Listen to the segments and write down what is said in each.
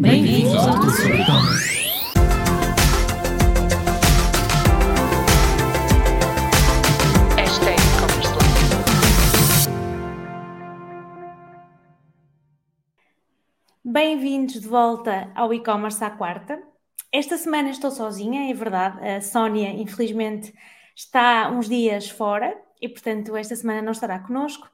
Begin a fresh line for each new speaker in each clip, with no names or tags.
Bem-vindos ao Tudo sobre E-Commerce. Bem-vindos de volta ao e-commerce à quarta. Esta semana estou sozinha, é verdade. A Sónia, infelizmente, está uns dias fora e, portanto, esta semana não estará connosco.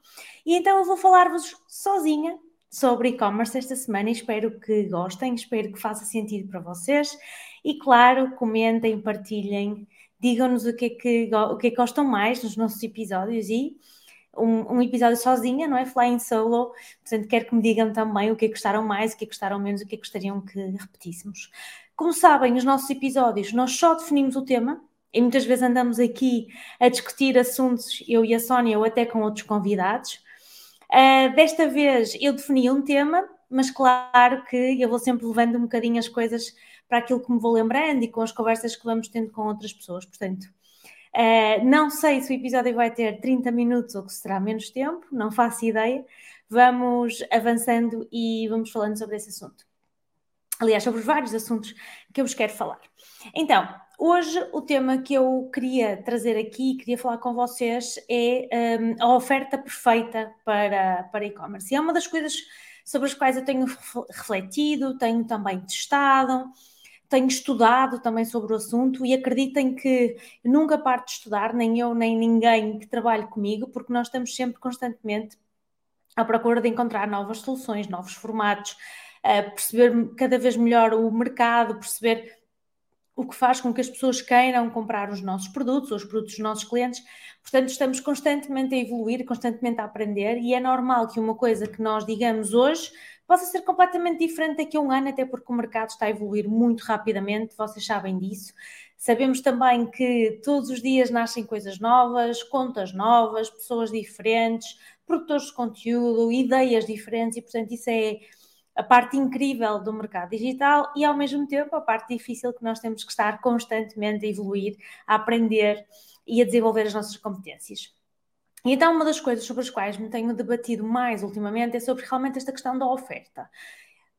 E então eu vou falar-vos sozinha sobre e-commerce esta semana e espero que gostem, espero que faça sentido para vocês. E, claro, comentem, partilhem, digam-nos o que, é que, o que é que gostam mais nos nossos episódios e um, um, episódio sozinha, não é? Flying solo. Portanto, quero que me digam também o que é que gostaram mais, o que é que gostaram menos, o que é que gostariam que repetíssemos. Como sabem, nos nossos episódios nós só definimos o tema e muitas vezes andamos aqui a discutir assuntos, eu e a Sónia, ou até com outros convidados. Uh, desta vez eu defini um tema, mas claro que eu vou sempre levando um bocadinho as coisas para aquilo que me vou lembrando e com as conversas que vamos tendo com outras pessoas. Portanto, uh, não sei se o episódio vai ter 30 minutos ou que será menos tempo, não faço ideia. Vamos avançando e vamos falando sobre esse assunto. Aliás, sobre vários assuntos que eu vos quero falar. Então, Hoje o tema que eu queria trazer aqui, queria falar com vocês, é um, a oferta perfeita para, para e-commerce. E é uma das coisas sobre as quais eu tenho refletido, tenho também testado, tenho estudado também sobre o assunto e acreditem que nunca paro de estudar, nem eu, nem ninguém que trabalhe comigo, porque nós estamos sempre constantemente à procura de encontrar novas soluções, novos formatos, perceber cada vez melhor o mercado, perceber o que faz com que as pessoas queiram comprar os nossos produtos, ou os produtos dos nossos clientes. Portanto, estamos constantemente a evoluir, constantemente a aprender, e é normal que uma coisa que nós digamos hoje possa ser completamente diferente daqui a um ano, até porque o mercado está a evoluir muito rapidamente, vocês sabem disso. Sabemos também que todos os dias nascem coisas novas, contas novas, pessoas diferentes, produtores de conteúdo, ideias diferentes, e portanto, isso é a parte incrível do mercado digital e, ao mesmo tempo, a parte difícil que nós temos que estar constantemente a evoluir, a aprender e a desenvolver as nossas competências. E então, uma das coisas sobre as quais me tenho debatido mais ultimamente é sobre realmente esta questão da oferta.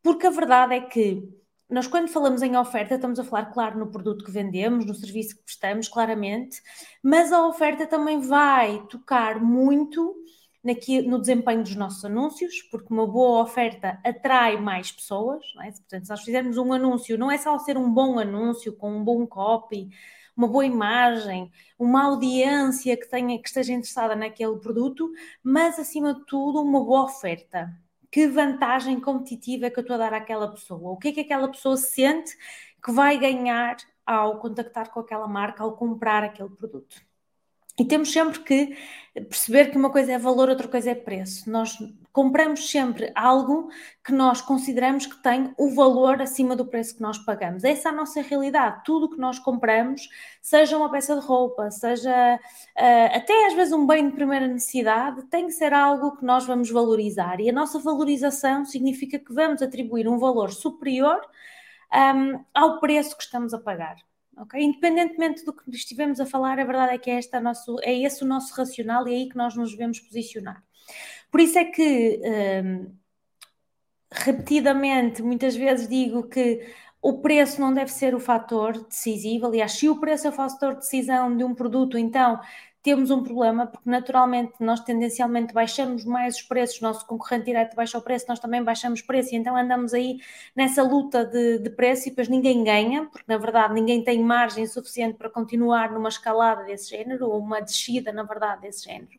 Porque a verdade é que nós, quando falamos em oferta, estamos a falar, claro, no produto que vendemos, no serviço que prestamos, claramente, mas a oferta também vai tocar muito no desempenho dos nossos anúncios, porque uma boa oferta atrai mais pessoas. É? Portanto, se nós fizermos um anúncio, não é só ser um bom anúncio com um bom copy, uma boa imagem, uma audiência que, tenha, que esteja interessada naquele produto, mas acima de tudo uma boa oferta. Que vantagem competitiva é que eu estou a dar àquela pessoa? O que é que aquela pessoa sente que vai ganhar ao contactar com aquela marca, ao comprar aquele produto? E temos sempre que perceber que uma coisa é valor, outra coisa é preço. Nós compramos sempre algo que nós consideramos que tem o valor acima do preço que nós pagamos. Essa é a nossa realidade. Tudo que nós compramos, seja uma peça de roupa, seja uh, até às vezes um bem de primeira necessidade, tem que ser algo que nós vamos valorizar. E a nossa valorização significa que vamos atribuir um valor superior um, ao preço que estamos a pagar ok? Independentemente do que estivemos a falar, a verdade é que é, esta nosso, é esse o nosso racional e é aí que nós nos devemos posicionar. Por isso é que, hum, repetidamente, muitas vezes digo que o preço não deve ser o fator decisivo. Aliás, se o preço é o fator de decisão de um produto, então temos um problema, porque naturalmente nós tendencialmente baixamos mais os preços, nosso concorrente direto baixa o preço, nós também baixamos preço, e então andamos aí nessa luta de, de preço e depois ninguém ganha, porque na verdade ninguém tem margem suficiente para continuar numa escalada desse género, ou uma descida, na verdade, desse género.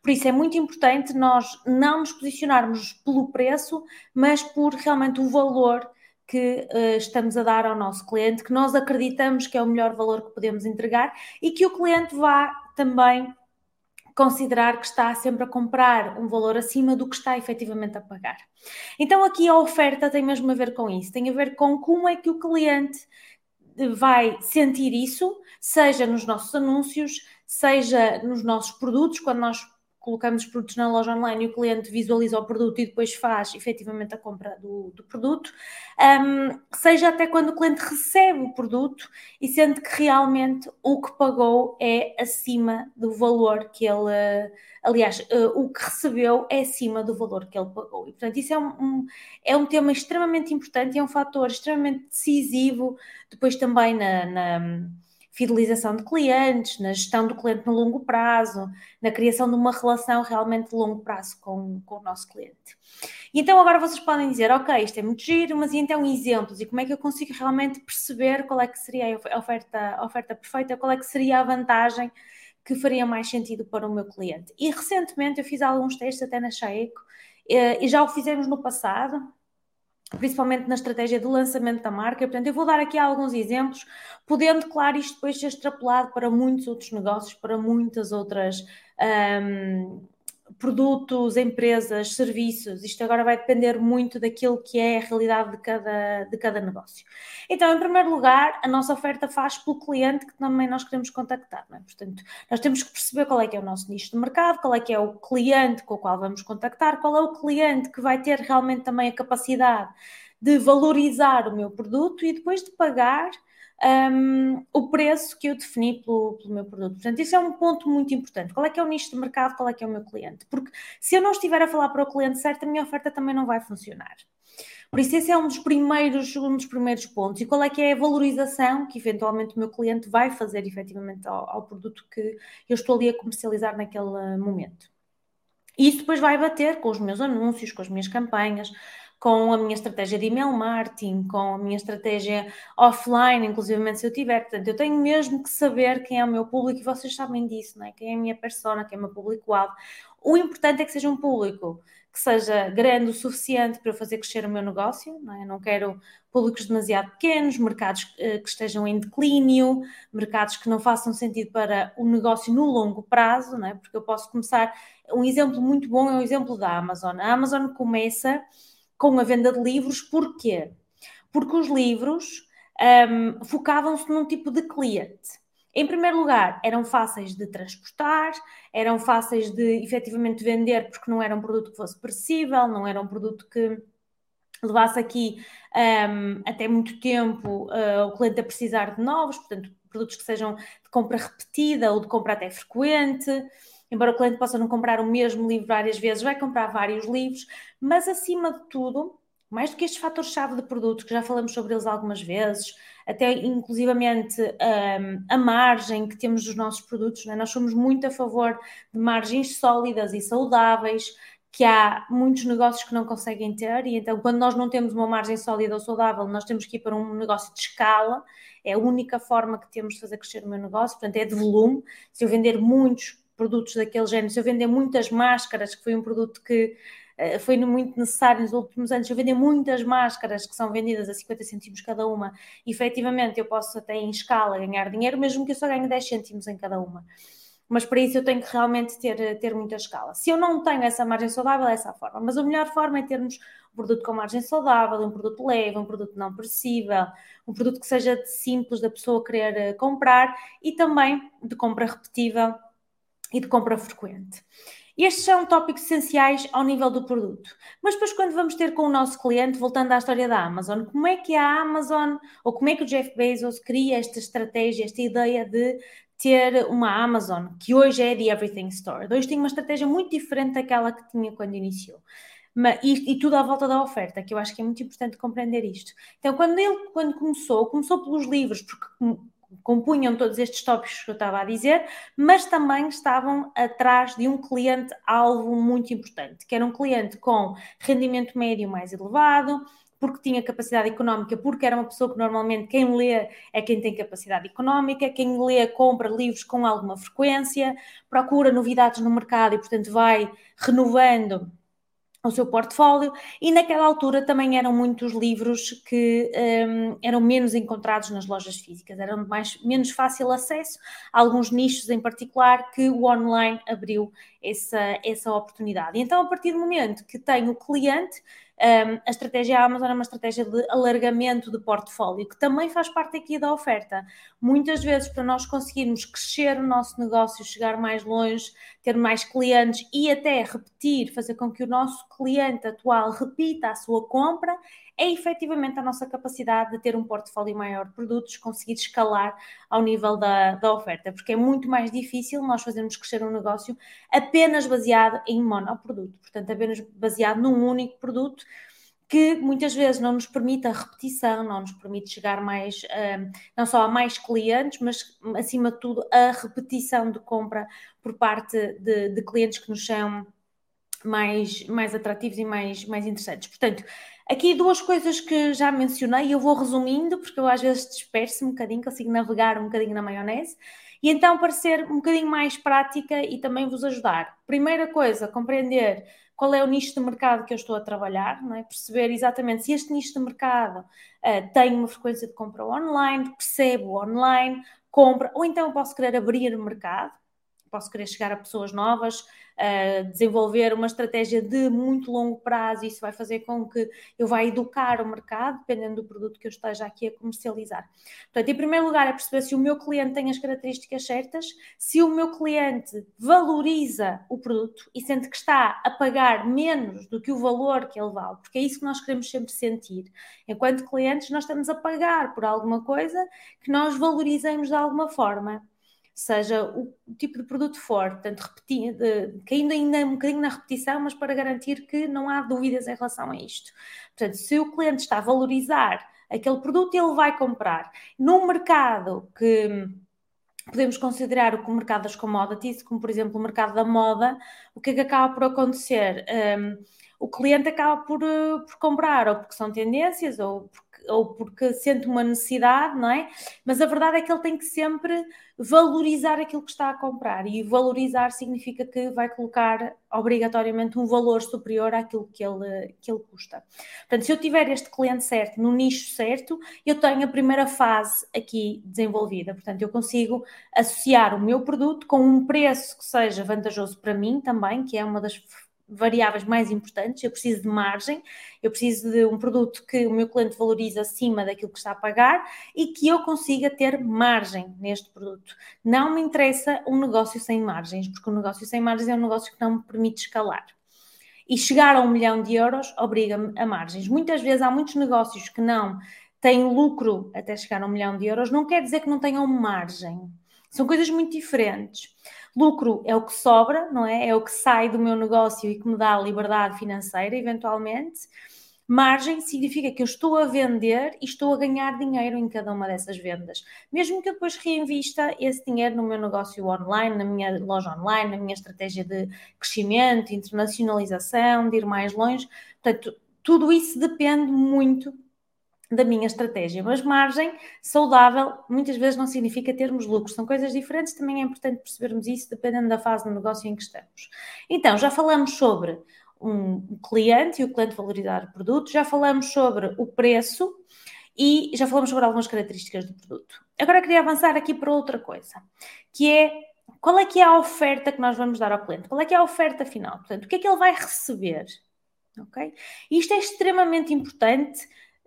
Por isso é muito importante nós não nos posicionarmos pelo preço, mas por realmente o valor que uh, estamos a dar ao nosso cliente, que nós acreditamos que é o melhor valor que podemos entregar e que o cliente vá também considerar que está sempre a comprar um valor acima do que está efetivamente a pagar. Então aqui a oferta tem mesmo a ver com isso, tem a ver com como é que o cliente vai sentir isso, seja nos nossos anúncios, seja nos nossos produtos, quando nós colocamos os produtos na loja online e o cliente visualiza o produto e depois faz efetivamente a compra do, do produto, um, seja até quando o cliente recebe o produto e sente que realmente o que pagou é acima do valor que ele, aliás, uh, o que recebeu é acima do valor que ele pagou. E, portanto, isso é um, um, é um tema extremamente importante e é um fator extremamente decisivo depois também na, na fidelização de clientes, na gestão do cliente no longo prazo, na criação de uma relação realmente de longo prazo com, com o nosso cliente. E então agora vocês podem dizer, ok, isto é muito giro, mas e então exemplos? E como é que eu consigo realmente perceber qual é que seria a oferta, a oferta perfeita, qual é que seria a vantagem que faria mais sentido para o meu cliente? E recentemente eu fiz alguns testes até na Chaeco, eh, e já o fizemos no passado, principalmente na estratégia do lançamento da marca. Portanto, eu vou dar aqui alguns exemplos, podendo, claro, isto depois ser extrapolado para muitos outros negócios, para muitas outras. Um, produtos, empresas, serviços, isto agora vai depender muito daquilo que é a realidade de cada, de cada negócio. Então, em primeiro lugar, a nossa oferta faz pelo cliente que também nós queremos contactar, é? Portanto, nós temos que perceber qual é que é o nosso nicho de mercado, qual é que é o cliente com o qual vamos contactar, qual é o cliente que vai ter realmente também a capacidade de valorizar o meu produto e depois de pagar um, o preço que eu defini pelo, pelo, meu produto. Portanto, isso é um ponto muito importante. Qual é que é o nicho de mercado, qual é que é o meu cliente? Porque se eu não estiver a falar para o cliente certo, a minha oferta também não vai funcionar. Por isso, esse é um dos primeiros, um dos primeiros pontos. E qual é que é a valorização que eventualmente o meu cliente vai fazer efetivamente ao, ao produto que eu estou ali a comercializar naquele momento. E isso depois vai bater com os meus anúncios, com as minhas campanhas, com a minha estratégia de email marketing, com a minha estratégia offline, inclusive se eu tiver. Portanto, eu tenho mesmo que saber quem é o meu público e vocês sabem disso, não é? Quem é a minha persona, quem é o meu público-alvo. O importante é que seja um público que seja grande o suficiente para eu fazer crescer o meu negócio, não é? Não quero públicos demasiado pequenos, mercados eh, que estejam em declínio, mercados que não façam sentido para o negócio no longo prazo, não é? Porque eu posso começar. Um exemplo muito bom é o exemplo da Amazon. A Amazon começa com a venda de livros, porquê? Porque os livros um, focavam-se num tipo de cliente. Em primeiro lugar, eram fáceis de transportar, eram fáceis de efetivamente vender, porque não era um produto que fosse perecível, não era um produto que levasse aqui um, até muito tempo uh, o cliente a precisar de novos, portanto, produtos que sejam de compra repetida ou de compra até frequente embora o cliente possa não comprar o mesmo livro várias vezes, vai comprar vários livros, mas acima de tudo, mais do que estes fatores-chave de produto, que já falamos sobre eles algumas vezes, até inclusivamente um, a margem que temos dos nossos produtos, né? nós somos muito a favor de margens sólidas e saudáveis, que há muitos negócios que não conseguem ter, e então quando nós não temos uma margem sólida ou saudável, nós temos que ir para um negócio de escala, é a única forma que temos de fazer crescer o meu negócio, portanto é de volume, se eu vender muitos produtos daquele género, se eu vender muitas máscaras, que foi um produto que uh, foi muito necessário nos últimos anos, se eu vender muitas máscaras que são vendidas a 50 cêntimos cada uma, efetivamente eu posso até em escala ganhar dinheiro, mesmo que eu só ganhe 10 cêntimos em cada uma. Mas para isso eu tenho que realmente ter, ter muita escala. Se eu não tenho essa margem saudável, é essa a forma. Mas a melhor forma é termos um produto com margem saudável, um produto leve, um produto não perecível, um produto que seja simples da pessoa querer eh, comprar e também de compra repetível e de compra frequente. Estes são tópicos essenciais ao nível do produto. Mas depois, quando vamos ter com o nosso cliente, voltando à história da Amazon, como é que a Amazon, ou como é que o Jeff Bezos cria esta estratégia, esta ideia de ter uma Amazon, que hoje é The Everything Store? Hoje tem uma estratégia muito diferente daquela que tinha quando iniciou. E, e, tudo à volta da oferta, que eu acho que é muito importante compreender isto. Então, quando ele quando começou, começou pelos livros, porque compunham todos estes tópicos que eu estava a dizer, mas também estavam atrás de um cliente-alvo muito importante, que era um cliente com rendimento médio mais elevado, porque tinha capacidade económica, porque era uma pessoa que normalmente quem lê é quem tem capacidade económica, quem lê compra livros com alguma frequência, procura novidades no mercado e, portanto, vai renovando o seu portfólio e naquela altura também eram muitos livros que um, eram menos encontrados nas lojas físicas, eram mais, menos fácil acesso a alguns nichos em particular que o online abriu essa, essa oportunidade. Então, a partir do momento que tem o cliente, um, a estratégia Amazon é uma estratégia de alargamento de portfólio, que também faz parte aqui da oferta. Muitas vezes, para nós conseguirmos crescer o nosso negócio, chegar mais longe, ter mais clientes e até repetir, fazer com que o nosso cliente atual repita a sua compra, é efetivamente a nossa capacidade de ter um portfólio maior de produtos, conseguir escalar ao nível da, da oferta, porque é muito mais difícil nós fazermos crescer um negócio apenas baseado em monoproduto, portanto, apenas baseado num único produto que muitas vezes não nos permite a repetição, não nos permite chegar mais, hum, não só a mais clientes, mas acima de tudo a repetição de compra por parte de, de clientes que nos são mais, mais atrativos e mais, mais interessantes. Portanto, aqui duas coisas que já mencionei, eu vou resumindo, porque eu às vezes disperso um bocadinho, consigo navegar um bocadinho na maionese, e então para ser um bocadinho mais prática e também vos ajudar. Primeira coisa, compreender qual é o nicho de mercado que eu estou a trabalhar, é? perceber exatamente se este nicho de mercado uh, tem uma frequência de compra online, percebo online, compra, ou então posso querer abrir mercado, posso querer chegar a pessoas novas, uh, desenvolver uma estratégia de muito longo prazo, isso vai fazer com que eu vá educar o mercado, dependendo do produto que eu esteja aqui a comercializar. Portanto, em primeiro lugar, é perceber se o meu cliente tem as características certas, se o meu cliente valoriza o produto e sente que está a pagar menos do que o valor que ele vale, porque é isso que nós queremos sempre sentir. Enquanto clientes, nós estamos a pagar por alguma coisa que nós valorizamos de alguma forma seja o, tipo de produto for, portanto, repetindo, caindo ainda um bocadinho na repetição, mas para garantir que não há dúvidas em relação a isto. Portanto, se o cliente está a valorizar aquele produto, ele vai comprar. Num mercado que podemos considerar o mercado das commodities, como por exemplo o mercado da moda, o que é que acaba por acontecer? Um, o cliente acaba por, eh, por comprar, ou porque são tendências, ou porque ou porque sente uma necessidade, não é? Mas a verdade é que ele tem que sempre valorizar aquilo que está a comprar e valorizar significa que vai colocar obrigatoriamente um valor superior àquilo que ele, que ele custa. Portanto, se eu tiver este cliente certo, no nicho certo, eu tenho a primeira fase aqui desenvolvida. Portanto, eu consigo associar o meu produto com um preço que seja vantajoso para mim também, que é uma das variáveis mais importantes. Eu preciso de margem, eu preciso de um produto que o meu cliente valorize acima daquilo que está a pagar e que eu consiga ter margem neste produto. Não me interessa um negócio sem margens, porque um negócio sem margens é um negócio que não me permite escalar. E chegar a um milhão de euros obriga-me a margens. Muitas vezes há muitos negócios que não têm lucro até chegar a um milhão de euros, não quer dizer que não tenham margem. São coisas muito diferentes. Lucro é o que sobra, não é? É o que sai do meu negócio e que me dá liberdade financeira, eventualmente. Margem significa que eu estou a vender e estou a ganhar dinheiro em cada uma dessas vendas. Mesmo que eu depois reinvista esse dinheiro no meu negócio online, na minha loja online, na minha estratégia de crescimento, internacionalização, de ir mais longe. Portanto, tudo isso depende muito da minha estratégia. Mas margem saudável muitas vezes não significa termos lucros, são coisas diferentes, também é importante percebermos isso dependendo da fase do negócio em que estamos. Então, já falamos sobre um cliente e o cliente valorizar o produto, já falamos sobre o preço e já falamos sobre algumas características do produto. Agora queria avançar aqui para outra coisa, que é qual é que é a oferta que nós vamos dar ao cliente? Qual é que é a oferta final? Portanto, o que é que ele vai receber? Ok? Isto é extremamente importante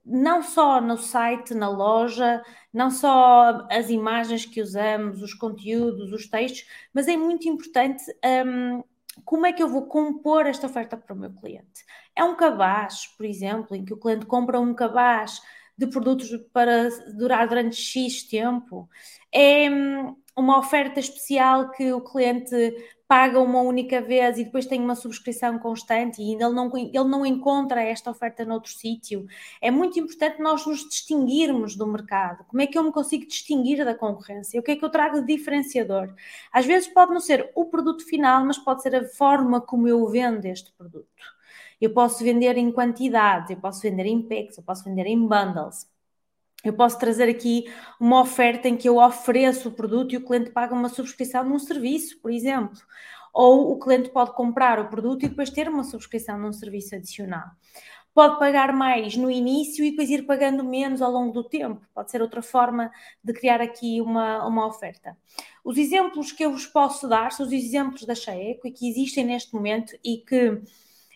não só no site, na loja, não só as imagens que usamos, os conteúdos, os textos, mas é muito importante um, como é que eu vou compor esta oferta para o meu cliente. É um cabaz, por exemplo, em que o cliente compra um cabaz de produtos para durar durante X tempo. É hum, uma oferta especial que o cliente paga uma única vez e depois tem uma subscrição constante e ele não, ele não encontra esta oferta noutro sítio. É muito importante nós nos distinguirmos do mercado. Como é que eu me consigo distinguir da concorrência? O que é que eu trago de diferenciador? Às vezes pode não ser o produto final, mas pode ser a forma como eu vendo este produto. Eu posso vender em quantidades, eu posso vender em packs, eu posso vender em bundles. Eu posso trazer aqui uma oferta em que eu ofereço o produto e o cliente paga uma subscrição num serviço, por exemplo. Ou o cliente pode comprar o produto e depois ter uma subscrição num serviço adicional. Pode pagar mais no início e depois ir pagando menos ao longo do tempo. Pode ser outra forma de criar aqui uma, uma oferta. Os exemplos que eu vos posso dar são os exemplos da Chaeco e que existem neste momento e que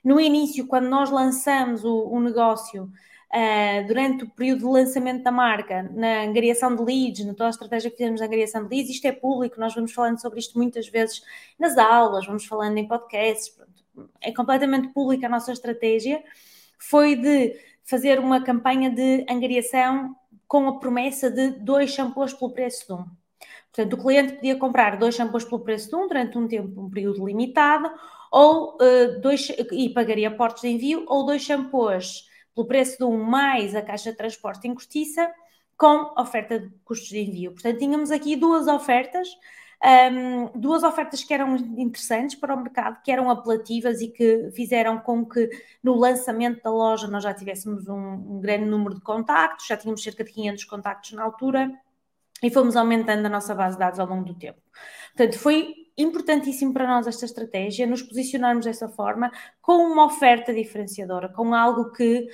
No início, quando nós lançamos o, o negócio, uh, durante o período de lançamento da marca, na angariação de leads, na toda a estratégia que fizemos na angariação de leads, isto é público, nós vamos falando sobre isto muitas vezes nas aulas, vamos falando em podcasts, pronto, é completamente pública a nossa estratégia, foi de fazer uma campanha de angariação com a promessa de dois shampoos pelo preço de um. Portanto, o cliente podia comprar dois shampoos pelo preço de um durante um tempo, um período limitado, ou uh, dois, e pagaria portos de envio, ou dois shampoos pelo preço um mais a caixa de transporte em cortiça, com oferta de custos de envio. Portanto, tínhamos aqui duas ofertas, um, duas ofertas que eram interessantes para o mercado, que eram apelativas e que fizeram com que no lançamento da loja nós já tivéssemos um, um grande número de contactos, já tínhamos cerca de 500 contactos na altura e fomos aumentando a nossa base de dados ao longo do tempo. Portanto, foi importantíssimo para nós esta estratégia, nos posicionarmos dessa forma, com uma oferta diferenciadora, com algo que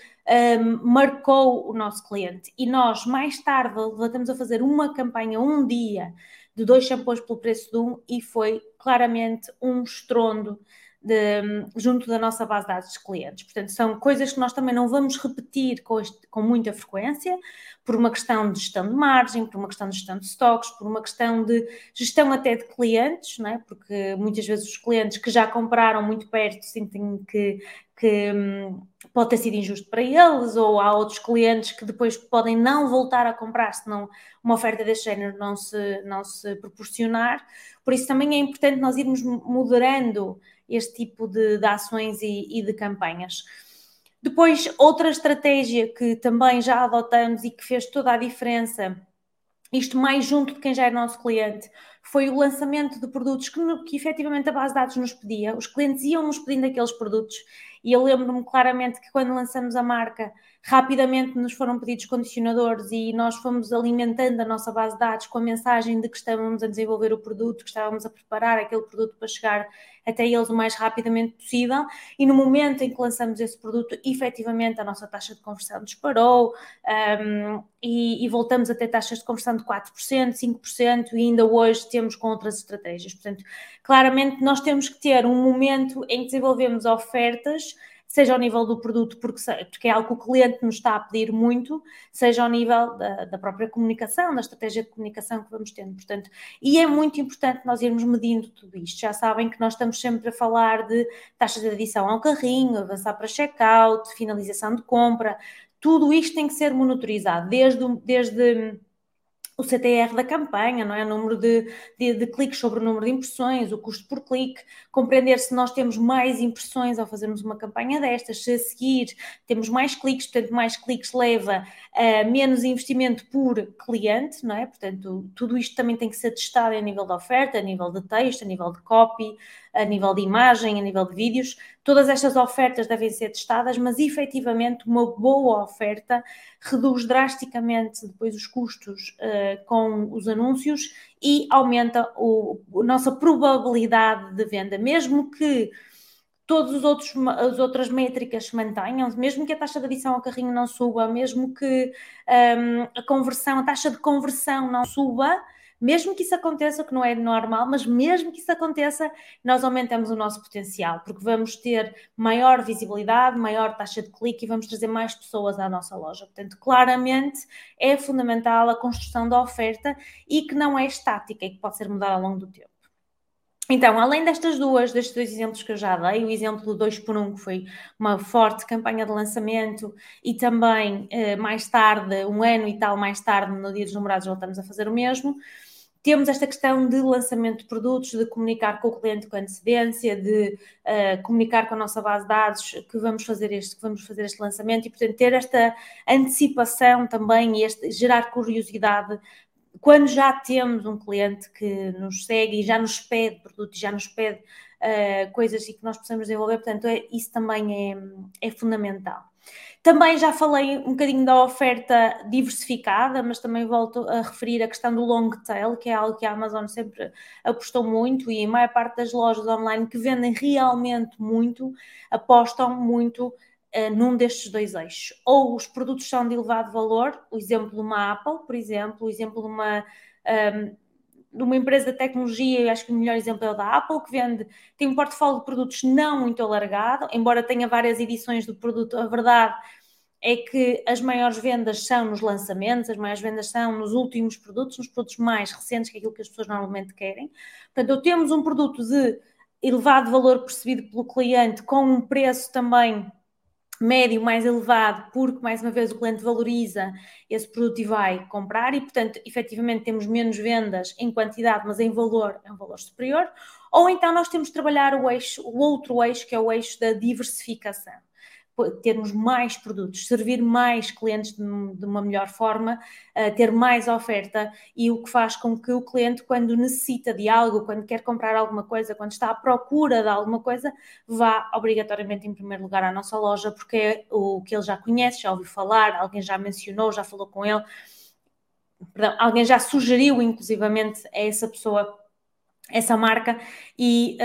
um, marcou o nosso cliente. E nós, mais tarde, voltamos a fazer uma campanha, um dia, de dois shampoos pelo preço de um, e foi claramente um estrondo de, junto da nossa base de dados de clientes. Portanto, são coisas que nós também não vamos repetir com, este, com muita frequência, por uma questão de gestão de margem, por uma questão de gestão de estoques, por uma questão de gestão até de clientes, não é? porque muitas vezes os clientes que já compraram muito perto sentem que, que hum, pode ter sido injusto para eles, ou há outros clientes que depois podem não voltar a comprar se não uma oferta deste género não se, não se proporcionar. Por isso também é importante nós irmos moderando este tipo de, de ações e, e de campanhas. Depois, outra estratégia que também já adotamos e que fez toda a diferença, isto mais junto de quem já é nosso cliente, foi o lançamento de produtos que, que efetivamente a base de dados nos pedia. Os clientes iam nos pedindo aqueles produtos e eu lembro-me claramente que quando lançamos a marca, rapidamente nos foram pedidos condicionadores e nós fomos alimentando a nossa base de dados com a mensagem de que estávamos a desenvolver o produto, que estávamos a preparar aquele produto para chegar até eles o mais rapidamente possível. E no momento em que lançamos esse produto, efetivamente a nossa taxa de conversão disparou um, e, e, voltamos a ter taxas de conversão de 4%, 5% e ainda hoje temos com outras estratégias. Portanto, claramente nós temos que ter um momento em que desenvolvemos ofertas seja ao nível do produto, porque, porque é algo que o cliente nos está a pedir muito, seja ao nível da, da, própria comunicação, da estratégia de comunicação que vamos tendo. Portanto, e é muito importante nós irmos medindo tudo isto. Já sabem que nós estamos sempre a falar de taxa de adição ao carrinho, avançar para checkout, finalização de compra. Tudo isto tem que ser monitorizado, desde, desde o CTR da campanha, não é? O número de, de, de, cliques sobre o número de impressões, o custo por clique, compreender se nós temos mais impressões ao fazermos uma campanha destas, se a seguir temos mais cliques, portanto, mais cliques leva a menos investimento por cliente, não é? Portanto, tudo isto também tem que ser testado a nível de oferta, a nível de texto, a nível de copy, a nível de imagem, a nível de vídeos. Todas estas ofertas devem ser testadas, mas efetivamente uma boa oferta reduz drasticamente depois os custos uh, com os anúncios e aumenta o, a nossa probabilidade de venda, mesmo que todas as outras métricas se mantenham, mesmo que a taxa de adição ao carrinho não suba, mesmo que um, a conversão, a taxa de conversão não suba, mesmo que isso aconteça, que não é normal, mas mesmo que isso aconteça, nós aumentamos o nosso potencial, porque vamos ter maior visibilidade, maior taxa de clique e vamos trazer mais pessoas à nossa loja. Portanto, claramente é fundamental a construção da oferta e que não é estática e que pode ser mudada ao longo do tempo. Então, além destas duas, destes dois exemplos que eu já dei, o exemplo do 2 por 1, que foi uma forte campanha de lançamento, e também eh, mais tarde, um ano e tal mais tarde, no Dia dos Namorados, voltamos a fazer o mesmo temos esta questão de lançamento de produtos, de comunicar com o cliente com antecedência, de uh, comunicar com a nossa base de dados que vamos fazer este, que vamos fazer este lançamento e, portanto, ter esta antecipação também e este, gerar curiosidade quando já temos um cliente que nos segue e já nos pede produto, já nos pede uh, coisas e que nós possamos desenvolver, portanto, é, isso também é, é fundamental. Também já falei um bocadinho da oferta diversificada, mas também volto a referir a questão do long tail, que é algo que a Amazon sempre apostou muito e a maior parte das lojas online que vendem realmente muito apostam muito uh, num destes dois eixos. Ou os produtos são de elevado valor, o exemplo de uma Apple, por exemplo, o exemplo de uma. Um, de uma empresa de tecnologia, eu acho que o melhor exemplo é o da Apple, que vende, tem um portfólio de produtos não muito alargado, embora tenha várias edições do produto, a verdade é que as maiores vendas são nos lançamentos, as maiores vendas são nos últimos produtos, nos produtos mais recentes, que é aquilo que as pessoas normalmente querem. Portanto, temos um produto de elevado valor percebido pelo cliente com um preço também médio mais elevado, porque mais uma vez o cliente valoriza esse produto e vai comprar, e portanto, efetivamente, temos menos vendas em quantidade, mas em valor é um valor superior. Ou então nós temos de trabalhar o eixo, o outro eixo, que é o eixo da diversificação termos mais produtos, servir mais clientes de, uma melhor forma, uh, ter mais oferta e o que faz com que o cliente, quando necessita de algo, quando quer comprar alguma coisa, quando está à procura de alguma coisa, vá obrigatoriamente em primeiro lugar à nossa loja, porque é o que ele já conhece, já ouviu falar, alguém já mencionou, já falou com ele, perdão, alguém já sugeriu inclusivamente a essa pessoa essa marca e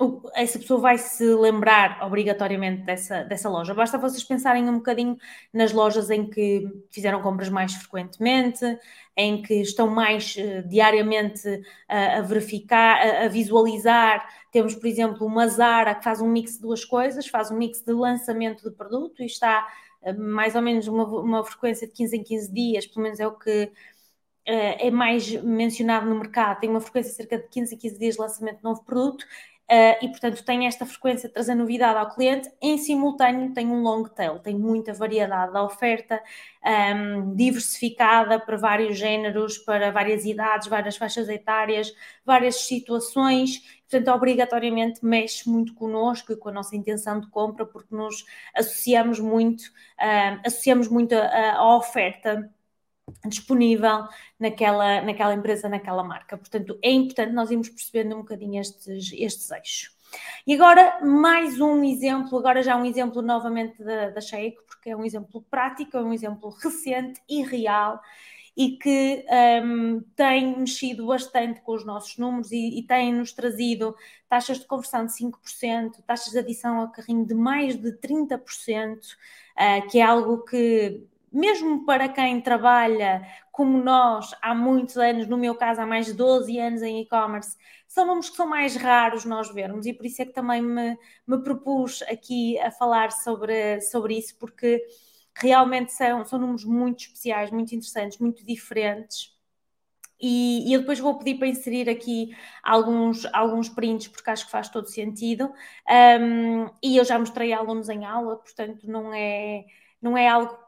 um, essa pessoa vai se lembrar obrigatoriamente dessa, dessa loja. Basta vocês pensarem um bocadinho nas lojas em que fizeram compras mais frequentemente, em que estão mais uh, diariamente uh, a verificar, a, a, visualizar. Temos, por exemplo, uma Zara que faz um mix de duas coisas, faz um mix de lançamento de produto e está uh, mais ou menos uma, uma frequência de 15 em 15 dias, pelo menos é o que é mais mencionado no mercado, tem uma frequência de cerca de 15 a 15 dias de lançamento de novo produto Uh, e, portanto, tem esta frequência de trazer novidade ao cliente. Em simultâneo, tem um long tail, tem muita variedade da oferta, ehm, diversificada para vários géneros, para várias idades, várias faixas etárias, várias situações. Portanto, obrigatoriamente mexe muito connosco e com a nossa intenção de compra, porque nos associamos muito, uh, associamos muito a, a oferta disponível naquela, naquela empresa, naquela marca. Portanto, é importante nós irmos percebendo um bocadinho estes, estes eixos. E agora, mais um exemplo, agora já um exemplo novamente da, da Sheik, porque é um exemplo prático, é um exemplo recente e real e que um, tem mexido bastante com os nossos números e, e tem-nos trazido taxas de conversão de 5%, taxas de adição ao carrinho de mais de 30%, uh, que é algo que mesmo para quem trabalha como nós há muitos anos, no meu caso há mais de 12 anos em e-commerce, são números que são mais raros nós vermos e por isso é que também me, me propus aqui a falar sobre, sobre isso, porque realmente são, são números muito especiais, muito interessantes, muito diferentes. E, e, eu depois vou pedir para inserir aqui alguns, alguns prints, porque acho que faz todo sentido. Um, e eu já mostrei a alunos em aula, portanto, não é, não é algo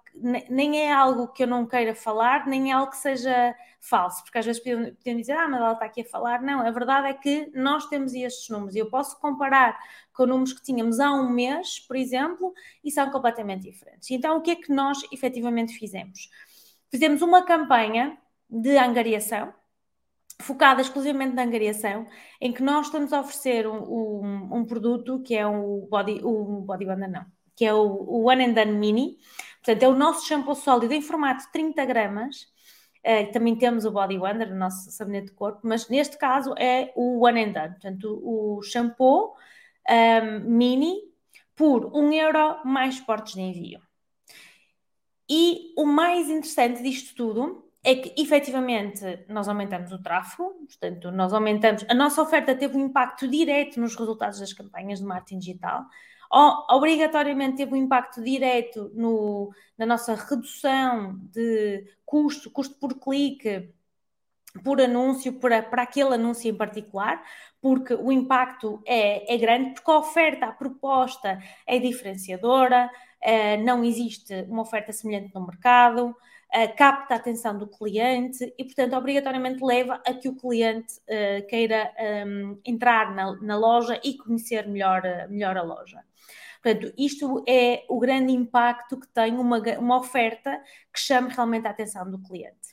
nem é algo que eu não queira falar, nem é algo que seja falso, porque às vezes podiam dizer, ah, mas ela está aqui a falar. Não, a verdade é que nós temos estes números e eu posso comparar com números que tínhamos há um mês, por exemplo, e são completamente diferentes. Então, o que é que nós efetivamente fizemos? Fizemos uma campanha de angariação, focada exclusivamente na angariação, em que nós estamos a oferecer um, um, um produto que é o Body, o Body Wonder, não, que é o, o One and Done Mini, Portanto, é o nosso shampoo sólido em formato de 30 gramas. Uh, também temos o Body Wonder, o nosso sabonete de corpo, mas neste caso é o One and Done. Portanto, o, shampoo um, ehm, mini por 1 euro mais portos de envio. E o mais interessante disto tudo é que efetivamente nós aumentamos o tráfego, portanto, nós aumentamos. A nossa oferta teve um impacto direto nos resultados das campanhas de marketing digital obrigatoriamente teve um impacto direto no, na nossa redução de custo, custo por clique, por anúncio, para, para aquele anúncio em particular, porque o impacto é, é grande, porque a oferta, a proposta é diferenciadora, uh, não existe uma oferta semelhante no mercado, capta a atenção do cliente e, portanto, obrigatoriamente leva a que o cliente uh, queira um, entrar na, na, loja e conhecer melhor, melhor a loja. Portanto, isto é o grande impacto que tem uma, uma oferta que chame realmente a atenção do cliente.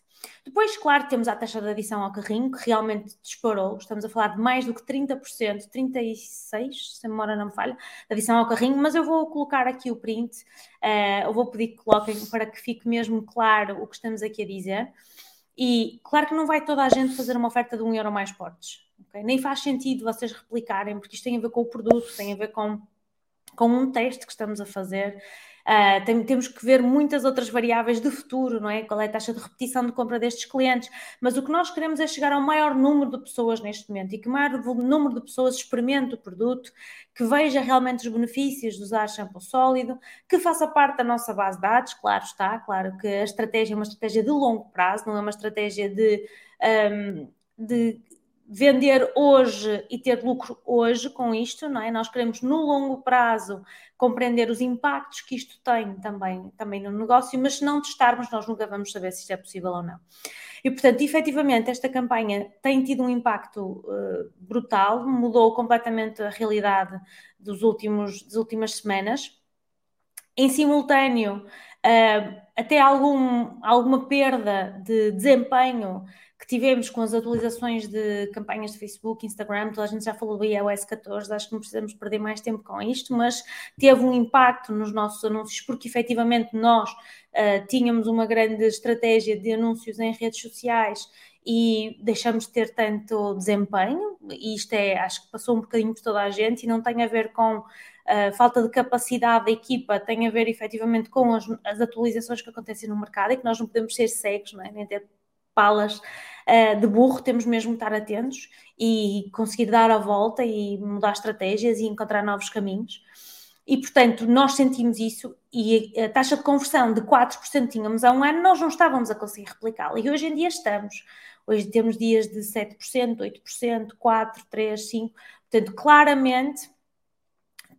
Depois, claro, temos a taxa de adição ao carrinho, que realmente disparou. Estamos a falar de mais do que 30%, 36%, se a memória não me falha, de adição ao carrinho, mas eu vou colocar aqui o print, uh, eu vou pedir que coloquem para que fique mesmo claro o que estamos aqui a dizer. E claro que não vai toda a gente fazer uma oferta de um euro mais portes. Okay? Nem faz sentido vocês replicarem, porque isto tem a ver com o produto, tem a ver com com um teste que estamos a fazer Uh, tem, temos que ver muitas outras variáveis de futuro, não é? Qual é a taxa de repetição de compra destes clientes? Mas o que nós queremos é chegar ao maior número de pessoas neste momento e que o maior número de pessoas experimente o produto, que veja realmente os benefícios de usar shampoo sólido, que faça parte da nossa base de dados, claro está, claro que a estratégia é uma estratégia de longo prazo, não é uma estratégia de. Um, de vender hoje e ter lucro hoje com isto, não é? Nós queremos no longo prazo compreender os impactos que isto tem também, também no negócio, mas se não testarmos, nós nunca vamos saber se isto é possível ou não. E, portanto, efetivamente, esta campanha tem tido um impacto uh, brutal, mudou completamente a realidade dos últimos, das últimas semanas. Em simultâneo, uh, até algum, alguma perda de desempenho que tivemos com as atualizações de campanhas de Facebook, Instagram, toda a gente já falou do iOS 14, acho que não precisamos perder mais tempo com isto, mas teve um impacto nos nossos anúncios, porque efetivamente nós uh, tínhamos uma grande estratégia de anúncios em redes sociais e deixamos de ter tanto desempenho, e isto é, acho que passou um bocadinho por toda a gente e não tem a ver com uh, falta de capacidade da equipa, tem a ver efetivamente com as, as, atualizações que acontecem no mercado e que nós não podemos ser cegos, não é? nem ter palas uh, de burro, temos mesmo que estar atentos e conseguir dar a volta e mudar estratégias e encontrar novos caminhos. E, portanto, nós sentimos isso e a taxa de conversão de 4% tínhamos há um ano, nós não estávamos a conseguir replicá-la. E hoje em dia estamos. Hoje temos dias de 7%, 8%, 4%, 3%, 5%. Portanto, claramente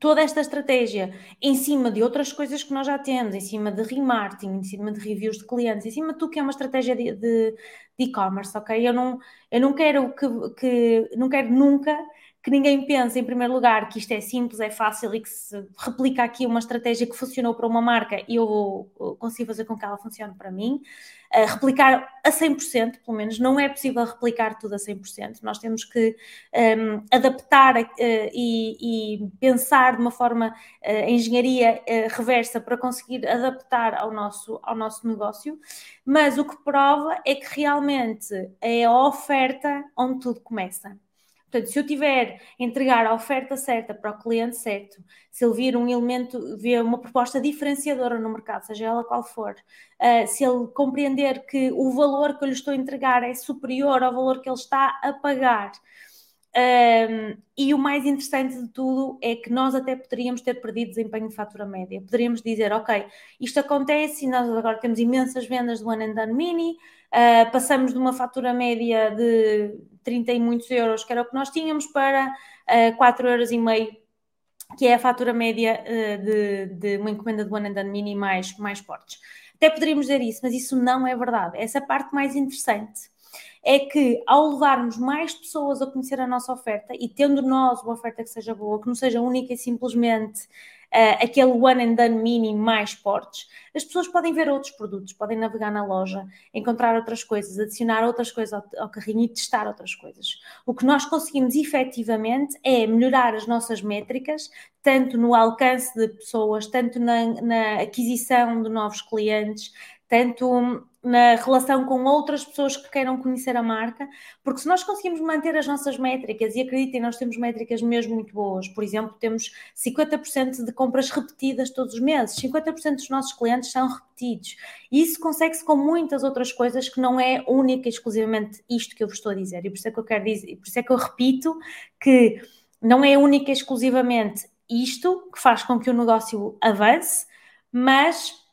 toda esta estratégia em cima de outras coisas que nós já temos, em cima de remarketing, em cima de reviews de clientes, em cima de tudo que é uma estratégia de e-commerce, ok? Eu não, eu não quero que, que não quero nunca que ninguém pense, em primeiro lugar, que isto é simples, é fácil e que se replica aqui uma estratégia que funcionou para uma marca e eu consigo fazer com que ela funcione para mim. Uh, replicar a 100%, pelo menos, não é possível replicar tudo a 100%. Nós temos que um, adaptar uh, e, e, pensar de uma forma, uh, engenharia reversa para conseguir adaptar ao nosso, ao nosso negócio, mas o que prova é que realmente é a oferta onde tudo começa. Portanto, se eu tiver entregar a oferta certa para o cliente certo, se ele vir um elemento, ver uma proposta diferenciadora no mercado, seja ela qual for, uh, se ele compreender que o valor que eu lhe estou a entregar é superior ao valor que ele está a pagar, um, e o mais interessante de tudo é que nós até poderíamos ter perdido desempenho de fatura média. Poderíamos dizer, ok, isto acontece e nós agora temos imensas vendas do One and Done Mini, uh, passamos de uma fatura média de 30 e muitos euros, que era o que nós tínhamos, para uh, 4 euros e meio, que é a fatura média uh, de, de, uma encomenda do One and Done Mini mais, mais fortes. Até poderíamos dizer isso, mas isso não é verdade. Essa parte mais interessante é que ao levarmos mais pessoas a conhecer a nossa oferta e tendo nós uma oferta que seja boa, que não seja única e simplesmente uh, aquele one and done mini mais fortes, as pessoas podem ver outros produtos, podem navegar na loja, encontrar outras coisas, adicionar outras coisas ao, ao carrinho e testar outras coisas. O que nós conseguimos efetivamente é melhorar as nossas métricas, tanto no alcance de pessoas, tanto na, na aquisição de novos clientes, tanto na relação com outras pessoas que queiram conhecer a marca, porque se nós conseguimos manter as nossas métricas, e acreditem, nós temos métricas mesmo muito boas, por exemplo, temos 50% de compras repetidas todos os meses, 50% dos nossos clientes são repetidos, e isso consegue-se com muitas outras coisas que não é única e exclusivamente isto que eu vos estou a dizer, e por isso é que eu quero dizer, por isso é que eu repito que não é única e exclusivamente isto que faz com que o negócio avance, mas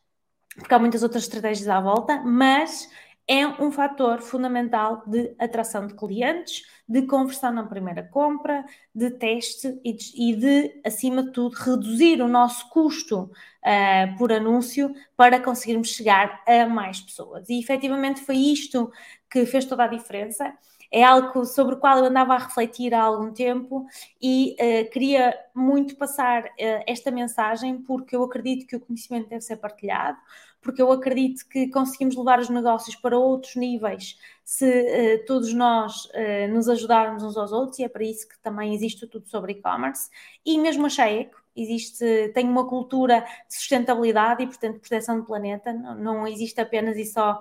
porque há muitas outras estratégias à volta, mas é um fator fundamental de atração de clientes, de conversão na primeira compra, de teste e de, e de acima de tudo, reduzir o nosso custo uh, por anúncio para conseguirmos chegar a mais pessoas. E efetivamente foi isto que fez toda a diferença. É algo sobre o qual eu andava a refletir há algum tempo e uh, queria muito passar uh, esta mensagem porque eu acredito que o conhecimento deve ser partilhado, porque eu acredito que conseguimos levar os negócios para outros níveis se uh, todos nós nos ajudarmos uns aos outros, e é para isso que também existe tudo sobre e-commerce. E mesmo a Cheeco, existe, tem uma cultura de sustentabilidade e, portanto, proteção do planeta, não, não existe apenas e só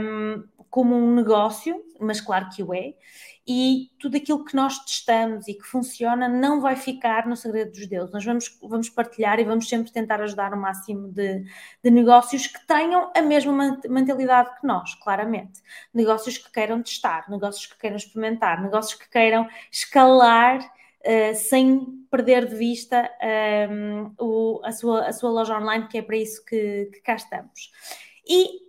um, como um negócio, mas claro que o é, e tudo aquilo que nós testamos e que funciona não vai ficar no segredo dos deuses. Nós vamos, vamos partilhar e vamos sempre tentar ajudar o máximo de, de negócios que tenham a mesma mentalidade que nós, claramente. Negócios que queiram testar, negócios que queiram experimentar, negócios que queiram escalar uh, sem perder de vista um, o, a, sua, a sua loja online, que é para isso que, que cá estamos. E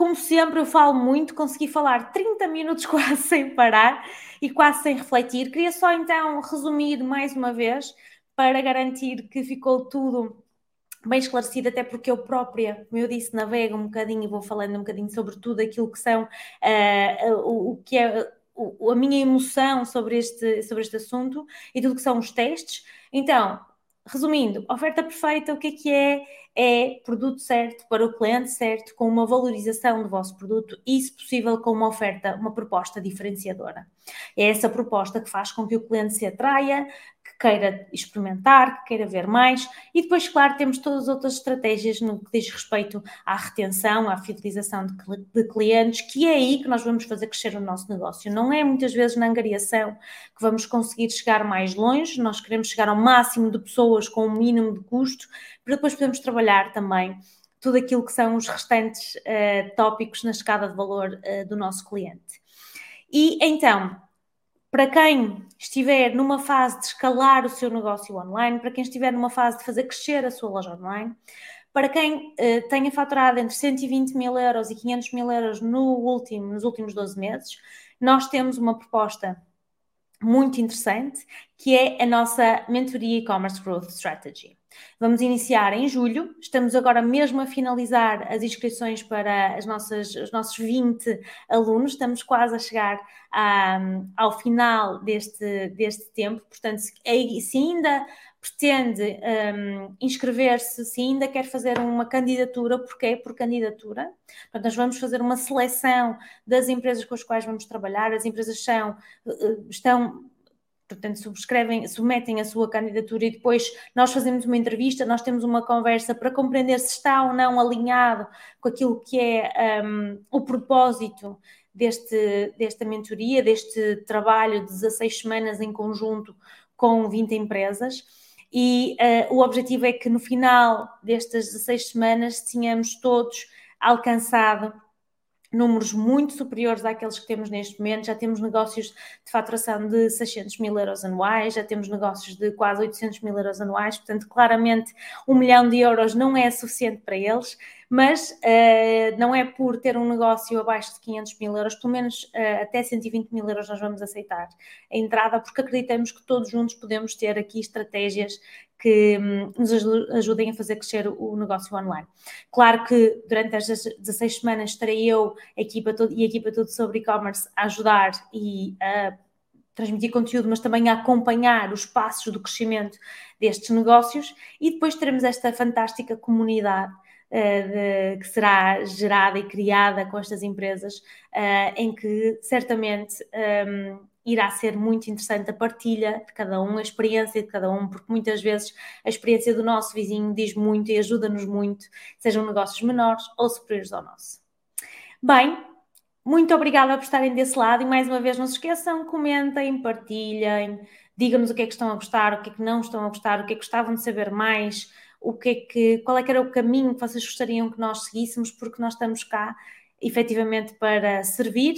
como sempre, eu falo muito, consegui falar 30 minutos quase sem parar e quase sem refletir. Queria só então resumir mais uma vez para garantir que ficou tudo bem esclarecido, até porque eu própria, como eu disse, navego um bocadinho e vou falando um bocadinho sobre tudo aquilo que são uh, o, o, que é a minha emoção sobre este, sobre este assunto e tudo que são os testes. Então, resumindo, oferta perfeita, o que é que é? É produto certo para o cliente certo, com uma valorização do vosso produto e, se possível, com uma oferta, uma proposta diferenciadora. É essa proposta que faz com que o cliente se atraia, queira experimentar, que queira ver mais. E depois, claro, temos todas as outras estratégias no que diz respeito à retenção, à fidelização de, de, clientes, que é aí que nós vamos fazer crescer o nosso negócio. Não é muitas vezes na angariação que vamos conseguir chegar mais longe, nós queremos chegar ao máximo de pessoas com o mínimo de custo, para depois podermos trabalhar também tudo aquilo que são os restantes uh, tópicos na escada de valor uh, do nosso cliente. E então, para quem estiver numa fase de escalar o seu negócio online, para quem estiver numa fase de fazer crescer a sua loja online, para quem uh, tenha faturado entre 120 mil euros e 500 mil euros no último, nos últimos 12 meses, nós temos uma proposta muito interessante que é a nossa mentoria e-commerce growth strategy. Vamos iniciar em julho, estamos agora mesmo a finalizar as inscrições para as nossas, os nossos 20 alunos, estamos quase a chegar a, ao final deste, deste tempo, portanto, se, se ainda pretende um, inscrever-se, se ainda quer fazer uma candidatura, porque é por candidatura. Portanto, nós vamos fazer uma seleção das empresas com as quais vamos trabalhar. As empresas são, uh, estão portanto, subscrevem, submetem a sua candidatura e depois nós fazemos uma entrevista, nós temos uma conversa para compreender se está ou não alinhado com aquilo que é um, o propósito deste, desta mentoria, deste trabalho de 16 semanas em conjunto com 20 empresas. E uh, o objetivo é que no final destas 16 semanas tenhamos todos alcançado números muito superiores àqueles que temos neste momento. Já temos negócios de faturação de 600 mil euros anuais, já temos negócios de quase 800 mil euros anuais, portanto, claramente, um milhão de euros não é suficiente para eles mas uh, não é por ter um negócio abaixo de 500 mil euros, pelo menos uh, até 120 mil euros nós vamos aceitar a entrada, porque acreditamos que todos juntos podemos ter aqui estratégias que um, nos ajudem a fazer crescer o negócio online. Claro que durante estas 16 semanas estarei eu a equipa todo, e a equipa toda sobre e-commerce a ajudar e a transmitir conteúdo, mas também a acompanhar os passos do crescimento destes negócios e depois teremos esta fantástica comunidade de, que será gerada e criada com estas empresas, uh, em que certamente um, ehm, irá ser muito interessante a partilha de cada um, a experiência de cada um, porque muitas vezes a experiência do nosso vizinho diz muito e ajuda-nos muito, sejam negócios menores ou superiores ao nosso. Bem, muito obrigada por estarem desse lado e mais uma vez não se esqueçam, comentem, partilhem, digam-nos o que é que estão a gostar, o que é que não estão a gostar, o que é que gostavam de saber mais, o que é que, qual é que era o caminho que vocês gostariam que nós seguíssemos, porque nós estamos cá efetivamente para servir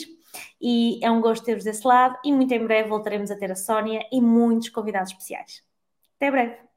e é um gosto ter-vos desse lado e muito em breve voltaremos a ter a Sónia e muitos convidados especiais. Até breve!